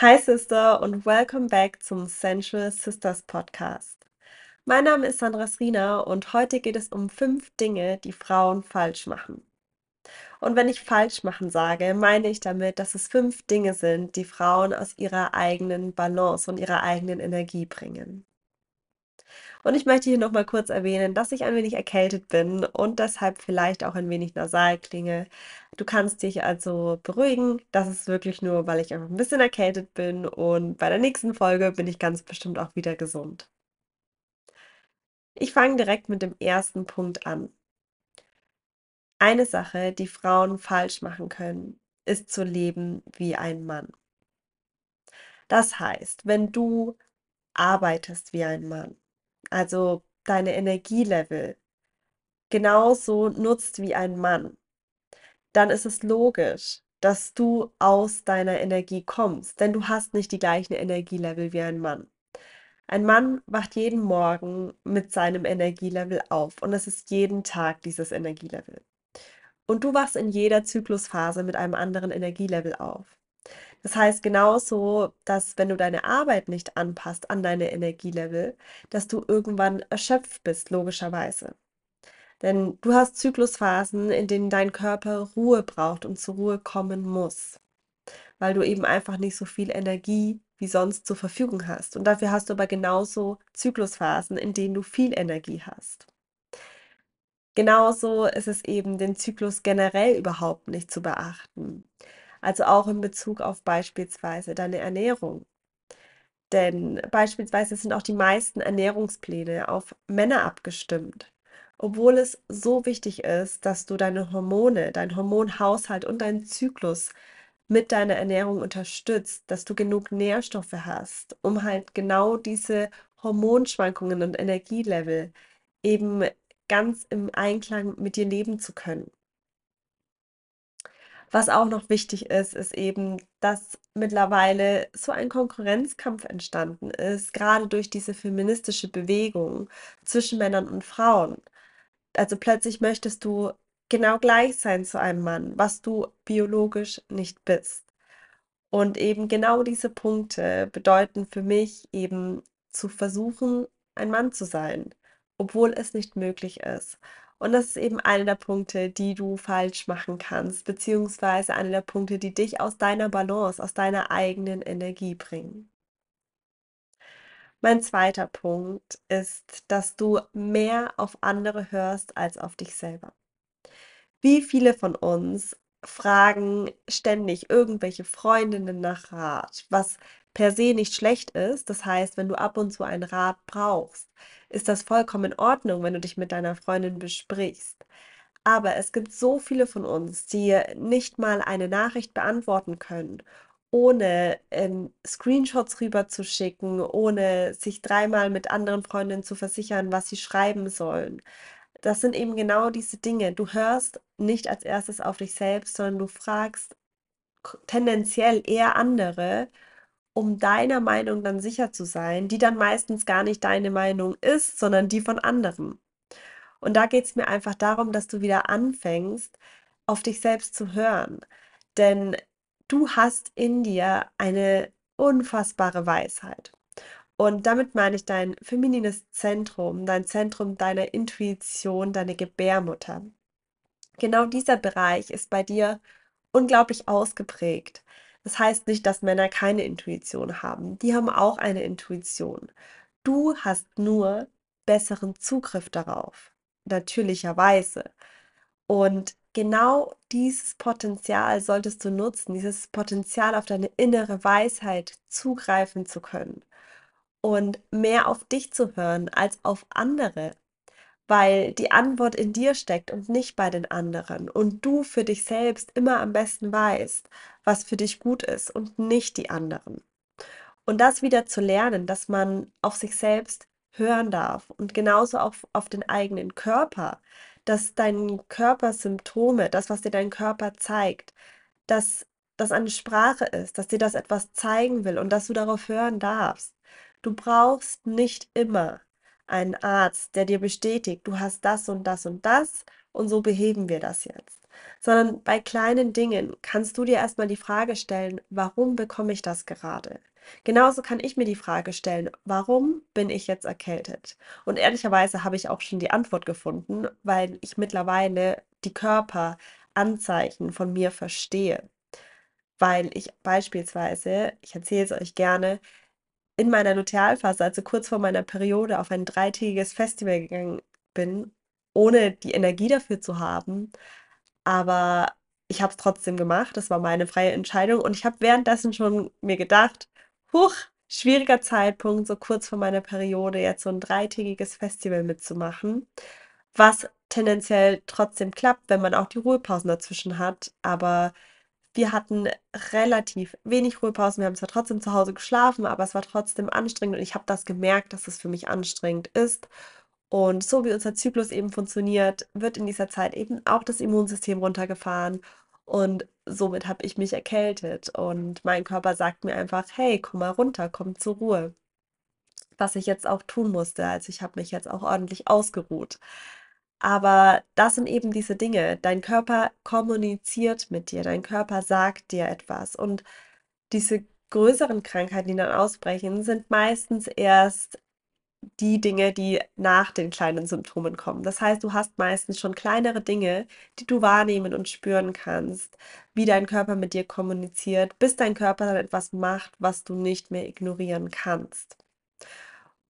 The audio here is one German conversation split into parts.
Hi Sister und welcome back zum Sensual Sisters Podcast. Mein Name ist Sandra Srina und heute geht es um fünf Dinge, die Frauen falsch machen. Und wenn ich falsch machen sage, meine ich damit, dass es fünf Dinge sind, die Frauen aus ihrer eigenen Balance und ihrer eigenen Energie bringen. Und ich möchte hier nochmal kurz erwähnen, dass ich ein wenig erkältet bin und deshalb vielleicht auch ein wenig nasal klinge. Du kannst dich also beruhigen. Das ist wirklich nur, weil ich einfach ein bisschen erkältet bin und bei der nächsten Folge bin ich ganz bestimmt auch wieder gesund. Ich fange direkt mit dem ersten Punkt an. Eine Sache, die Frauen falsch machen können, ist zu leben wie ein Mann. Das heißt, wenn du arbeitest wie ein Mann, also deine Energielevel, genauso nutzt wie ein Mann, dann ist es logisch, dass du aus deiner Energie kommst, denn du hast nicht die gleichen Energielevel wie ein Mann. Ein Mann wacht jeden Morgen mit seinem Energielevel auf und es ist jeden Tag dieses Energielevel. Und du wachst in jeder Zyklusphase mit einem anderen Energielevel auf. Das heißt genauso, dass wenn du deine Arbeit nicht anpasst an deine Energielevel, dass du irgendwann erschöpft bist, logischerweise. Denn du hast Zyklusphasen, in denen dein Körper Ruhe braucht und zur Ruhe kommen muss, weil du eben einfach nicht so viel Energie wie sonst zur Verfügung hast. Und dafür hast du aber genauso Zyklusphasen, in denen du viel Energie hast. Genauso ist es eben den Zyklus generell überhaupt nicht zu beachten. Also auch in Bezug auf beispielsweise deine Ernährung. Denn beispielsweise sind auch die meisten Ernährungspläne auf Männer abgestimmt. Obwohl es so wichtig ist, dass du deine Hormone, dein Hormonhaushalt und deinen Zyklus mit deiner Ernährung unterstützt, dass du genug Nährstoffe hast, um halt genau diese Hormonschwankungen und Energielevel eben ganz im Einklang mit dir leben zu können. Was auch noch wichtig ist, ist eben, dass mittlerweile so ein Konkurrenzkampf entstanden ist, gerade durch diese feministische Bewegung zwischen Männern und Frauen. Also plötzlich möchtest du genau gleich sein zu einem Mann, was du biologisch nicht bist. Und eben genau diese Punkte bedeuten für mich eben zu versuchen, ein Mann zu sein, obwohl es nicht möglich ist. Und das ist eben einer der Punkte, die du falsch machen kannst, beziehungsweise einer der Punkte, die dich aus deiner Balance, aus deiner eigenen Energie bringen. Mein zweiter Punkt ist, dass du mehr auf andere hörst als auf dich selber. Wie viele von uns fragen ständig irgendwelche Freundinnen nach Rat, was per se nicht schlecht ist. Das heißt, wenn du ab und zu einen Rat brauchst, ist das vollkommen in Ordnung, wenn du dich mit deiner Freundin besprichst. Aber es gibt so viele von uns, die nicht mal eine Nachricht beantworten können, ohne ähm, Screenshots rüberzuschicken, ohne sich dreimal mit anderen Freundinnen zu versichern, was sie schreiben sollen. Das sind eben genau diese Dinge. Du hörst nicht als erstes auf dich selbst, sondern du fragst tendenziell eher andere, um deiner Meinung dann sicher zu sein, die dann meistens gar nicht deine Meinung ist, sondern die von anderen. Und da geht es mir einfach darum, dass du wieder anfängst, auf dich selbst zu hören. Denn du hast in dir eine unfassbare Weisheit. Und damit meine ich dein feminines Zentrum, dein Zentrum deiner Intuition, deine Gebärmutter. Genau dieser Bereich ist bei dir unglaublich ausgeprägt. Das heißt nicht, dass Männer keine Intuition haben. Die haben auch eine Intuition. Du hast nur besseren Zugriff darauf, natürlicherweise. Und genau dieses Potenzial solltest du nutzen, dieses Potenzial auf deine innere Weisheit zugreifen zu können und mehr auf dich zu hören als auf andere weil die Antwort in dir steckt und nicht bei den anderen und du für dich selbst immer am besten weißt, was für dich gut ist und nicht die anderen. Und das wieder zu lernen, dass man auf sich selbst hören darf und genauso auch auf den eigenen Körper, dass dein Körper Symptome, das, was dir dein Körper zeigt, dass das eine Sprache ist, dass dir das etwas zeigen will und dass du darauf hören darfst. Du brauchst nicht immer einen Arzt, der dir bestätigt, du hast das und das und das und so beheben wir das jetzt. sondern bei kleinen Dingen kannst du dir erstmal die Frage stellen, warum bekomme ich das gerade? Genauso kann ich mir die Frage stellen, warum bin ich jetzt erkältet? Und ehrlicherweise habe ich auch schon die Antwort gefunden, weil ich mittlerweile die Körperanzeichen von mir verstehe. Weil ich beispielsweise, ich erzähle es euch gerne, in meiner Lutealphase, also kurz vor meiner Periode, auf ein dreitägiges Festival gegangen bin, ohne die Energie dafür zu haben. Aber ich habe es trotzdem gemacht. Das war meine freie Entscheidung. Und ich habe währenddessen schon mir gedacht, huch, schwieriger Zeitpunkt, so kurz vor meiner Periode, jetzt so ein dreitägiges Festival mitzumachen. Was tendenziell trotzdem klappt, wenn man auch die Ruhepausen dazwischen hat. Aber wir hatten relativ wenig Ruhepausen. Wir haben zwar trotzdem zu Hause geschlafen, aber es war trotzdem anstrengend und ich habe das gemerkt, dass es für mich anstrengend ist. Und so wie unser Zyklus eben funktioniert, wird in dieser Zeit eben auch das Immunsystem runtergefahren und somit habe ich mich erkältet und mein Körper sagt mir einfach, hey, komm mal runter, komm zur Ruhe. Was ich jetzt auch tun musste, also ich habe mich jetzt auch ordentlich ausgeruht. Aber das sind eben diese Dinge. Dein Körper kommuniziert mit dir, dein Körper sagt dir etwas. Und diese größeren Krankheiten, die dann ausbrechen, sind meistens erst die Dinge, die nach den kleinen Symptomen kommen. Das heißt, du hast meistens schon kleinere Dinge, die du wahrnehmen und spüren kannst, wie dein Körper mit dir kommuniziert, bis dein Körper dann etwas macht, was du nicht mehr ignorieren kannst.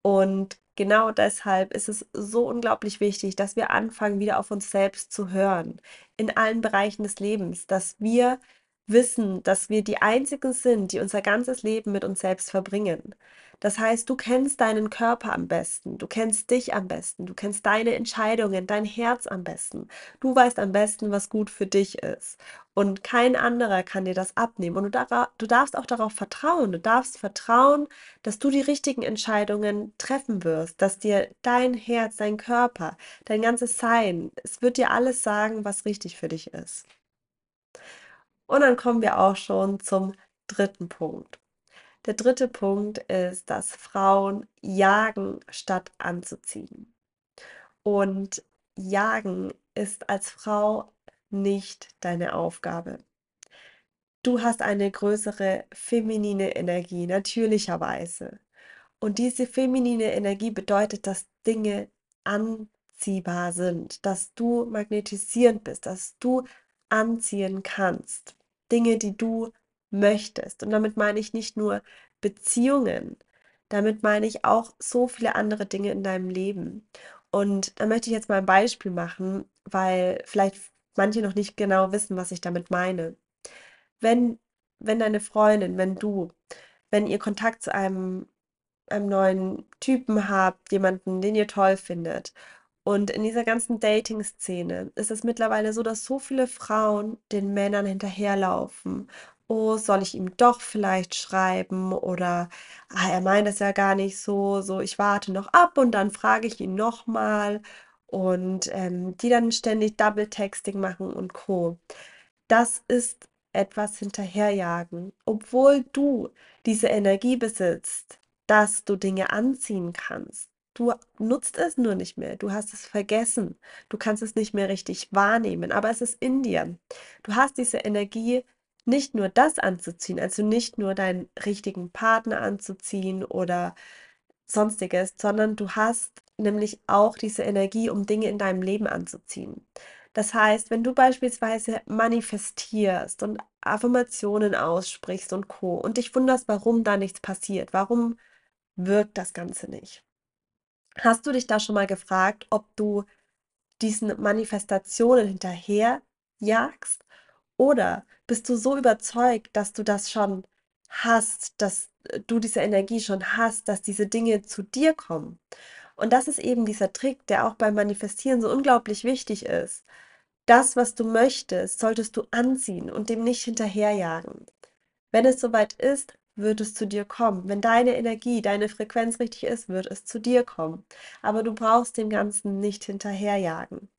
Und genau deshalb ist es so unglaublich wichtig, dass wir anfangen, wieder auf uns selbst zu hören, in allen Bereichen des Lebens, dass wir wissen, dass wir die Einzigen sind, die unser ganzes Leben mit uns selbst verbringen. Das heißt, du kennst deinen Körper am besten, du kennst dich am besten, du kennst deine Entscheidungen, dein Herz am besten. Du weißt am besten, was gut für dich ist. Und kein anderer kann dir das abnehmen. Und du, du darfst auch darauf vertrauen. Du darfst vertrauen, dass du die richtigen Entscheidungen treffen wirst, dass dir dein Herz, dein Körper, dein ganzes Sein, es wird dir alles sagen, was richtig für dich ist. Und dann kommen wir auch schon zum dritten Punkt. Der dritte Punkt ist, dass Frauen jagen statt anzuziehen. Und jagen ist als Frau nicht deine Aufgabe. Du hast eine größere feminine Energie, natürlicherweise. Und diese feminine Energie bedeutet, dass Dinge anziehbar sind, dass du magnetisierend bist, dass du anziehen kannst. Dinge, die du möchtest. Und damit meine ich nicht nur Beziehungen, damit meine ich auch so viele andere Dinge in deinem Leben. Und da möchte ich jetzt mal ein Beispiel machen, weil vielleicht manche noch nicht genau wissen, was ich damit meine. Wenn, wenn deine Freundin, wenn du, wenn ihr Kontakt zu einem, einem neuen Typen habt, jemanden, den ihr toll findet, und in dieser ganzen Dating-Szene ist es mittlerweile so, dass so viele Frauen den Männern hinterherlaufen oh, soll ich ihm doch vielleicht schreiben oder ah, er meint es ja gar nicht so, so ich warte noch ab und dann frage ich ihn nochmal und ähm, die dann ständig Double Texting machen und Co. Das ist etwas hinterherjagen, obwohl du diese Energie besitzt, dass du Dinge anziehen kannst. Du nutzt es nur nicht mehr. Du hast es vergessen. Du kannst es nicht mehr richtig wahrnehmen. Aber es ist in dir. Du hast diese Energie nicht nur das anzuziehen, also nicht nur deinen richtigen Partner anzuziehen oder sonstiges, sondern du hast nämlich auch diese Energie, um Dinge in deinem Leben anzuziehen. Das heißt, wenn du beispielsweise manifestierst und Affirmationen aussprichst und Co. und dich wunderst, warum da nichts passiert, warum wirkt das Ganze nicht. Hast du dich da schon mal gefragt, ob du diesen Manifestationen hinterher jagst oder bist du so überzeugt, dass du das schon hast, dass äh, du diese Energie schon hast, dass diese Dinge zu dir kommen? Und das ist eben dieser Trick, der auch beim Manifestieren so unglaublich wichtig ist. Das, was du möchtest, solltest du anziehen und dem nicht hinterherjagen. Wenn es soweit ist, wird es zu dir kommen. Wenn deine Energie, deine Frequenz richtig ist, wird es zu dir kommen. Aber du brauchst dem Ganzen nicht hinterherjagen.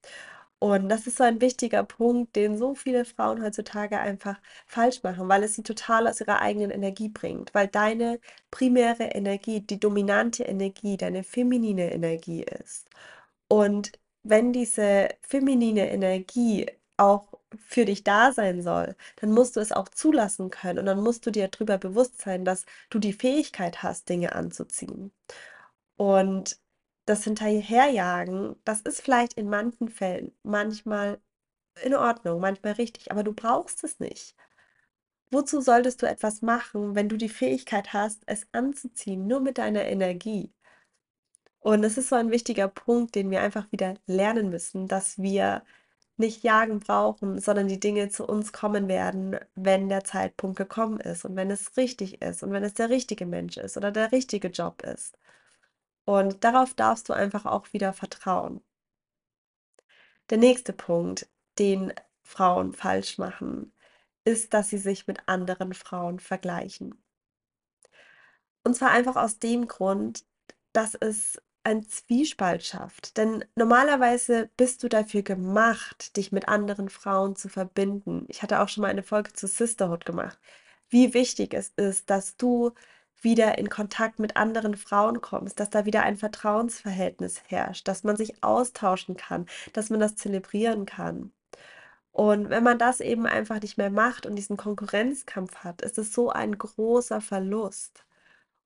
Und das ist so ein wichtiger Punkt, den so viele Frauen heutzutage einfach falsch machen, weil es sie total aus ihrer eigenen Energie bringt, weil deine primäre Energie, die dominante Energie, deine feminine Energie ist. Und wenn diese feminine Energie auch für dich da sein soll, dann musst du es auch zulassen können und dann musst du dir darüber bewusst sein, dass du die Fähigkeit hast, Dinge anzuziehen. Und das Hinterherjagen, das ist vielleicht in manchen Fällen manchmal in Ordnung, manchmal richtig, aber du brauchst es nicht. Wozu solltest du etwas machen, wenn du die Fähigkeit hast, es anzuziehen, nur mit deiner Energie? Und es ist so ein wichtiger Punkt, den wir einfach wieder lernen müssen, dass wir nicht jagen brauchen, sondern die Dinge zu uns kommen werden, wenn der Zeitpunkt gekommen ist und wenn es richtig ist und wenn es der richtige Mensch ist oder der richtige Job ist. Und darauf darfst du einfach auch wieder vertrauen. Der nächste Punkt, den Frauen falsch machen, ist, dass sie sich mit anderen Frauen vergleichen. Und zwar einfach aus dem Grund, dass es ein Zwiespalt schafft. Denn normalerweise bist du dafür gemacht, dich mit anderen Frauen zu verbinden. Ich hatte auch schon mal eine Folge zu Sisterhood gemacht. Wie wichtig es ist, dass du wieder in Kontakt mit anderen Frauen kommst, dass da wieder ein Vertrauensverhältnis herrscht, dass man sich austauschen kann, dass man das zelebrieren kann. Und wenn man das eben einfach nicht mehr macht und diesen Konkurrenzkampf hat, ist es so ein großer Verlust.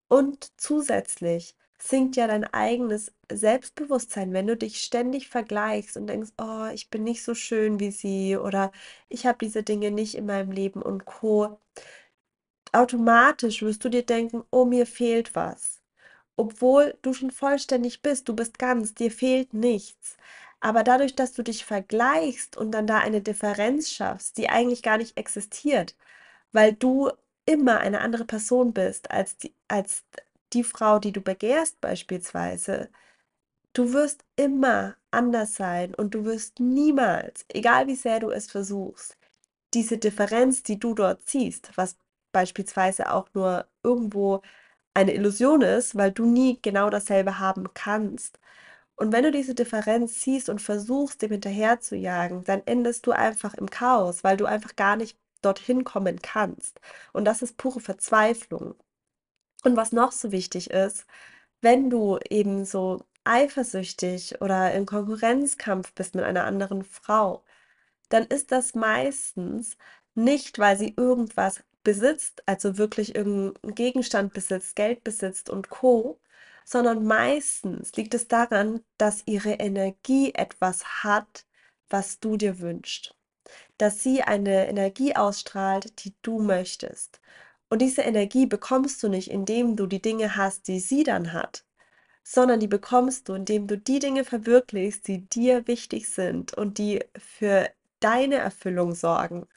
Und zusätzlich sinkt ja dein eigenes Selbstbewusstsein, wenn du dich ständig vergleichst und denkst, oh, ich bin nicht so schön wie sie oder ich habe diese Dinge nicht in meinem Leben und co. Automatisch wirst du dir denken, oh, mir fehlt was. Obwohl du schon vollständig bist, du bist ganz, dir fehlt nichts. Aber dadurch, dass du dich vergleichst und dann da eine Differenz schaffst, die eigentlich gar nicht existiert, weil du immer eine andere Person bist als die, als die Frau, die du begehrst beispielsweise, du wirst immer anders sein und du wirst niemals, egal wie sehr du es versuchst, diese Differenz, die du dort siehst, was beispielsweise auch nur irgendwo eine Illusion ist, weil du nie genau dasselbe haben kannst. Und wenn du diese Differenz siehst und versuchst, dem hinterher zu jagen, dann endest du einfach im Chaos, weil du einfach gar nicht dorthin kommen kannst. Und das ist pure Verzweiflung. Und was noch so wichtig ist, wenn du eben so eifersüchtig oder im Konkurrenzkampf bist mit einer anderen Frau, dann ist das meistens nicht, weil sie irgendwas besitzt, also wirklich irgendeinen Gegenstand besitzt, Geld besitzt und Co., sondern meistens liegt es daran, dass ihre Energie etwas hat, was du dir wünschst. Dass sie eine Energie ausstrahlt, die du möchtest. Und diese Energie bekommst du nicht, indem du die Dinge hast, die sie dann hat, sondern die bekommst du, indem du die Dinge verwirklichst, die dir wichtig sind und die für deine Erfüllung sorgen.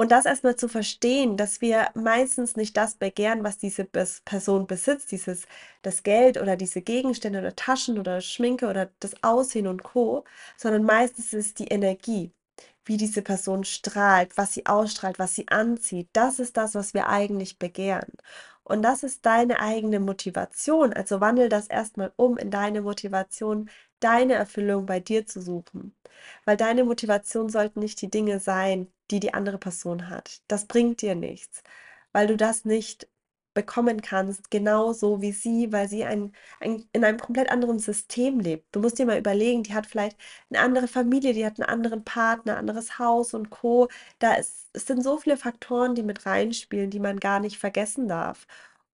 Und das erstmal zu verstehen, dass wir meistens nicht das begehren, was diese Person besitzt, dieses das Geld oder diese Gegenstände oder Taschen oder Schminke oder das Aussehen und Co, sondern meistens ist die Energie wie diese Person strahlt, was sie ausstrahlt, was sie anzieht. Das ist das, was wir eigentlich begehren. Und das ist deine eigene Motivation. Also wandel das erstmal um in deine Motivation, deine Erfüllung bei dir zu suchen. Weil deine Motivation sollten nicht die Dinge sein, die die andere Person hat. Das bringt dir nichts, weil du das nicht bekommen kannst, genauso wie sie, weil sie ein, ein, in einem komplett anderen System lebt. Du musst dir mal überlegen, die hat vielleicht eine andere Familie, die hat einen anderen Partner, anderes Haus und Co. Da ist, es sind so viele Faktoren, die mit reinspielen, die man gar nicht vergessen darf.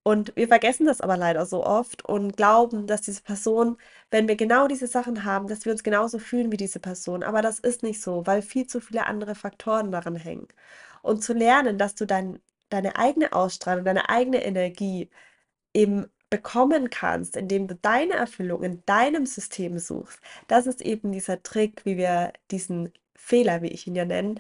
Und wir vergessen das aber leider so oft und glauben, dass diese Person, wenn wir genau diese Sachen haben, dass wir uns genauso fühlen wie diese Person. Aber das ist nicht so, weil viel zu viele andere Faktoren daran hängen. Und zu lernen, dass du dein deine eigene Ausstrahlung, deine eigene Energie eben bekommen kannst, indem du deine Erfüllung in deinem System suchst. Das ist eben dieser Trick, wie wir diesen Fehler, wie ich ihn ja nenne,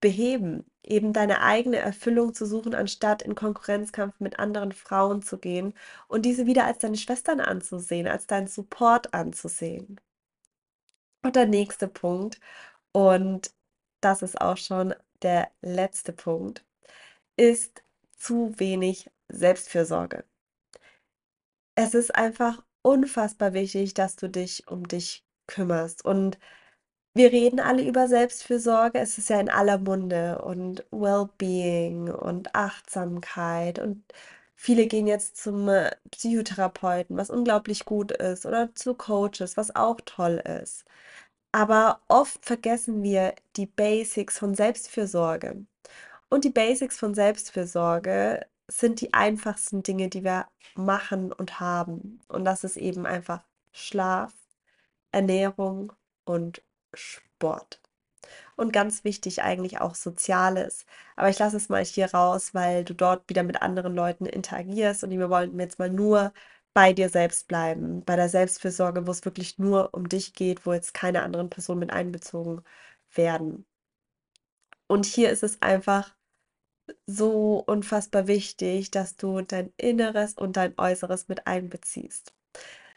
beheben. Eben deine eigene Erfüllung zu suchen, anstatt in Konkurrenzkampf mit anderen Frauen zu gehen und diese wieder als deine Schwestern anzusehen, als deinen Support anzusehen. Und der nächste Punkt, und das ist auch schon der letzte Punkt, ist zu wenig Selbstfürsorge. Es ist einfach unfassbar wichtig, dass du dich um dich kümmerst. Und wir reden alle über Selbstfürsorge. Es ist ja in aller Munde und Wellbeing und Achtsamkeit. Und viele gehen jetzt zum äh, Psychotherapeuten, was unglaublich gut ist, oder zu Coaches, was auch toll ist. Aber oft vergessen wir die Basics von Selbstfürsorge. Und die Basics von Selbstfürsorge sind die einfachsten Dinge, die wir machen und haben. Und das ist eben einfach Schlaf, Ernährung und Sport. Und ganz wichtig eigentlich auch Soziales. Aber ich lasse es mal hier raus, weil du dort wieder mit anderen Leuten interagierst und wir wollten jetzt mal nur bei dir selbst bleiben, bei der Selbstfürsorge, wo es wirklich nur um dich geht, wo jetzt keine anderen Personen mit einbezogen werden. Und hier ist es einfach so unfassbar wichtig, dass du dein Inneres und dein Äußeres mit einbeziehst.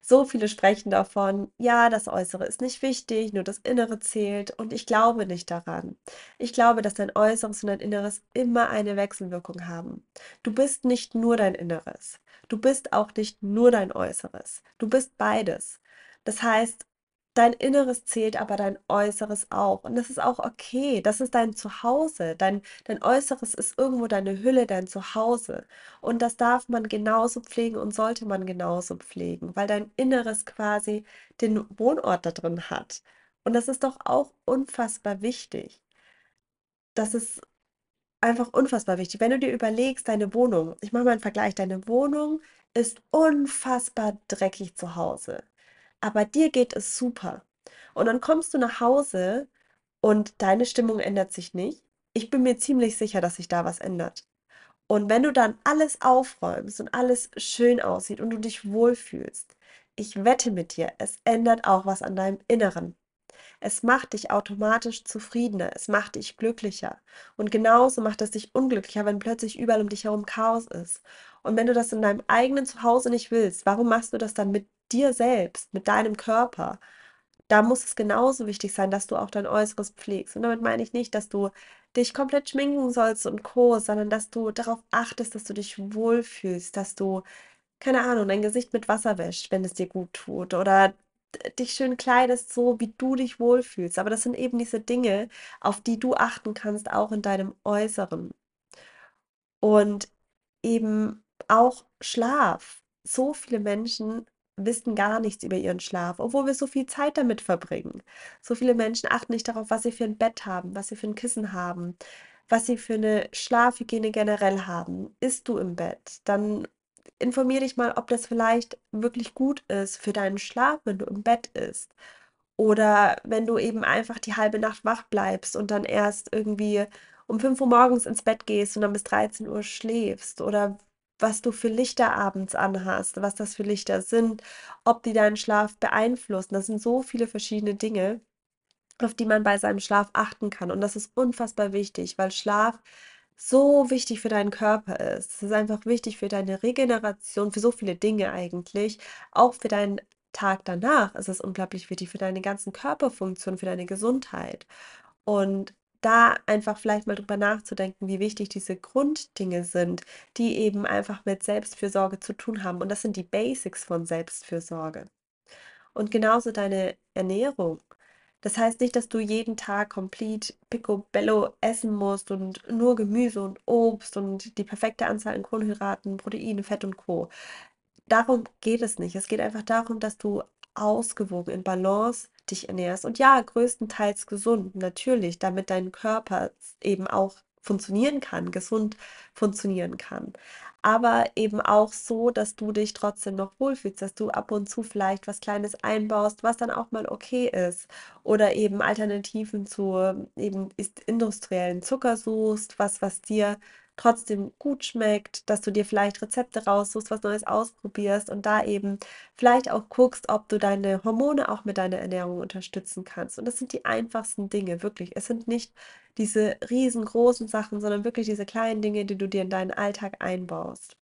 So viele sprechen davon, ja, das Äußere ist nicht wichtig, nur das Innere zählt. Und ich glaube nicht daran. Ich glaube, dass dein Äußeres und dein Inneres immer eine Wechselwirkung haben. Du bist nicht nur dein Inneres. Du bist auch nicht nur dein Äußeres. Du bist beides. Das heißt, Dein Inneres zählt, aber dein Äußeres auch. Und das ist auch okay. Das ist dein Zuhause. Dein, dein Äußeres ist irgendwo deine Hülle, dein Zuhause. Und das darf man genauso pflegen und sollte man genauso pflegen, weil dein Inneres quasi den Wohnort da drin hat. Und das ist doch auch unfassbar wichtig. Das ist einfach unfassbar wichtig. Wenn du dir überlegst, deine Wohnung, ich mache mal einen Vergleich, deine Wohnung ist unfassbar dreckig zu Hause aber dir geht es super. Und dann kommst du nach Hause und deine Stimmung ändert sich nicht. Ich bin mir ziemlich sicher, dass sich da was ändert. Und wenn du dann alles aufräumst und alles schön aussieht und du dich wohlfühlst, ich wette mit dir, es ändert auch was an deinem Inneren. Es macht dich automatisch zufriedener, es macht dich glücklicher. Und genauso macht es dich unglücklicher, wenn plötzlich überall um dich herum Chaos ist. Und wenn du das in deinem eigenen Zuhause nicht willst, warum machst du das dann mit dir selbst, mit deinem Körper? Da muss es genauso wichtig sein, dass du auch dein Äußeres pflegst. Und damit meine ich nicht, dass du dich komplett schminken sollst und Co., sondern dass du darauf achtest, dass du dich wohlfühlst, dass du, keine Ahnung, dein Gesicht mit Wasser wäscht, wenn es dir gut tut oder dich schön kleidest, so wie du dich wohlfühlst. Aber das sind eben diese Dinge, auf die du achten kannst, auch in deinem Äußeren. Und eben auch Schlaf. So viele Menschen wissen gar nichts über ihren Schlaf, obwohl wir so viel Zeit damit verbringen. So viele Menschen achten nicht darauf, was sie für ein Bett haben, was sie für ein Kissen haben, was sie für eine Schlafhygiene generell haben. Isst du im Bett? Dann informier dich mal, ob das vielleicht wirklich gut ist für deinen Schlaf, wenn du im Bett isst. Oder wenn du eben einfach die halbe Nacht wach bleibst und dann erst irgendwie um 5 Uhr morgens ins Bett gehst und dann bis 13 Uhr schläfst. Oder was du für Lichter abends anhast, was das für Lichter sind, ob die deinen Schlaf beeinflussen. Das sind so viele verschiedene Dinge, auf die man bei seinem Schlaf achten kann. Und das ist unfassbar wichtig, weil Schlaf so wichtig für deinen Körper ist. Es ist einfach wichtig für deine Regeneration, für so viele Dinge eigentlich, auch für deinen Tag danach ist es unglaublich wichtig für deine ganzen Körperfunktionen, für deine Gesundheit. Und da einfach vielleicht mal drüber nachzudenken, wie wichtig diese Grunddinge sind, die eben einfach mit Selbstfürsorge zu tun haben. Und das sind die Basics von Selbstfürsorge. Und genauso deine Ernährung. Das heißt nicht, dass du jeden Tag komplett picobello essen musst und nur Gemüse und Obst und die perfekte Anzahl an Kohlenhydraten, Proteine, Fett und Co. Darum geht es nicht. Es geht einfach darum, dass du ausgewogen in Balance dich ernährst. Und ja, größtenteils gesund, natürlich, damit dein Körper eben auch funktionieren kann, gesund funktionieren kann. Aber eben auch so, dass du dich trotzdem noch wohlfühlst, dass du ab und zu vielleicht was Kleines einbaust, was dann auch mal okay ist. Oder eben Alternativen zu eben industriellen Zucker suchst, was, was dir trotzdem gut schmeckt, dass du dir vielleicht Rezepte raussuchst, was Neues ausprobierst und da eben vielleicht auch guckst, ob du deine Hormone auch mit deiner Ernährung unterstützen kannst. Und das sind die einfachsten Dinge, wirklich. Es sind nicht diese riesengroßen Sachen, sondern wirklich diese kleinen Dinge, die du dir in deinen Alltag einbaust.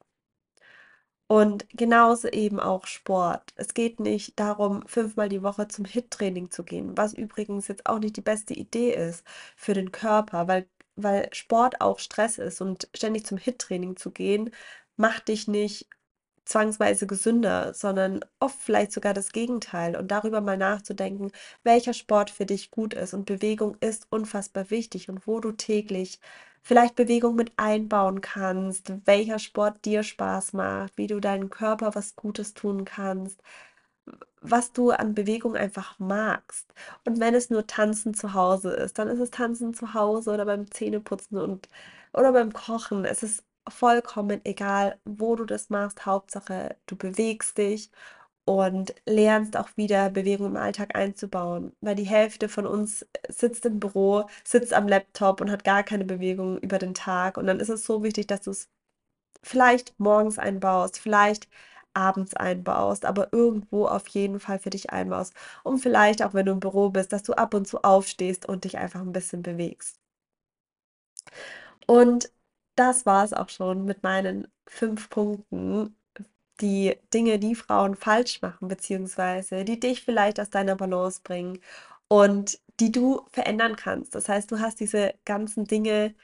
Und genauso eben auch Sport. Es geht nicht darum, fünfmal die Woche zum HIIT-Training zu gehen, was übrigens jetzt auch nicht die beste Idee ist für den Körper, weil weil Sport auch Stress ist und ständig zum HIIT-Training zu gehen, macht dich nicht zwangsweise gesünder, sondern oft vielleicht sogar das Gegenteil. Und darüber mal nachzudenken, welcher Sport für dich gut ist. Und Bewegung ist unfassbar wichtig und wo du täglich vielleicht Bewegung mit einbauen kannst, welcher Sport dir Spaß macht, wie du deinem Körper was Gutes tun kannst, was du an Bewegung einfach magst. Und wenn es nur Tanzen zu Hause ist, dann ist es Tanzen zu Hause oder beim Zähneputzen und oder beim Kochen. Es ist vollkommen egal, wo du das machst. Hauptsache, du bewegst dich und lernst auch wieder Bewegung im Alltag einzubauen, weil die Hälfte von uns sitzt im Büro, sitzt am Laptop und hat gar keine Bewegung über den Tag. Und dann ist es so wichtig, dass du es vielleicht morgens einbaust, vielleicht abends einbaust, aber irgendwo auf jeden Fall für dich einbaust. Und vielleicht auch, wenn du im Büro bist, dass du ab und zu aufstehst und dich einfach ein bisschen bewegst. Und das war es auch schon mit meinen fünf Punkten, die Dinge, die Frauen falsch machen, beziehungsweise die dich vielleicht aus deiner Balance bringen und die du verändern kannst. Das heißt, du hast diese ganzen Dinge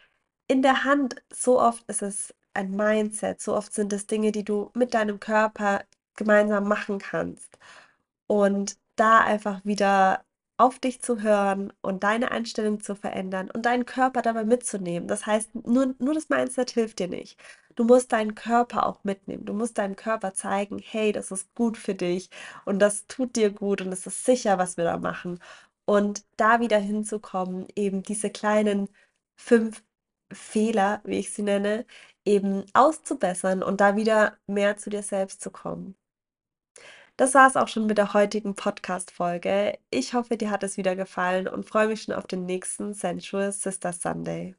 in der Hand. So oft ist es ein Mindset, so oft sind es Dinge, die du mit deinem Körper gemeinsam machen kannst. Und da einfach wieder auf dich zu hören und deine Einstellung zu verändern und deinen Körper dabei mitzunehmen. Das heißt, nur, nur das Mindset hilft dir nicht. Du musst deinen Körper auch mitnehmen. Du musst deinem Körper zeigen, hey, das ist gut für dich und das tut dir gut und es ist sicher, was wir da machen. Und da wieder hinzukommen, eben diese kleinen fünf Fehler, wie ich sie nenne, eben auszubessern und da wieder mehr zu dir selbst zu kommen. Das war es auch schon mit der heutigen Podcast-Folge. Ich hoffe, dir hat es wieder gefallen und freue mich schon auf den nächsten Sensual Sister Sunday.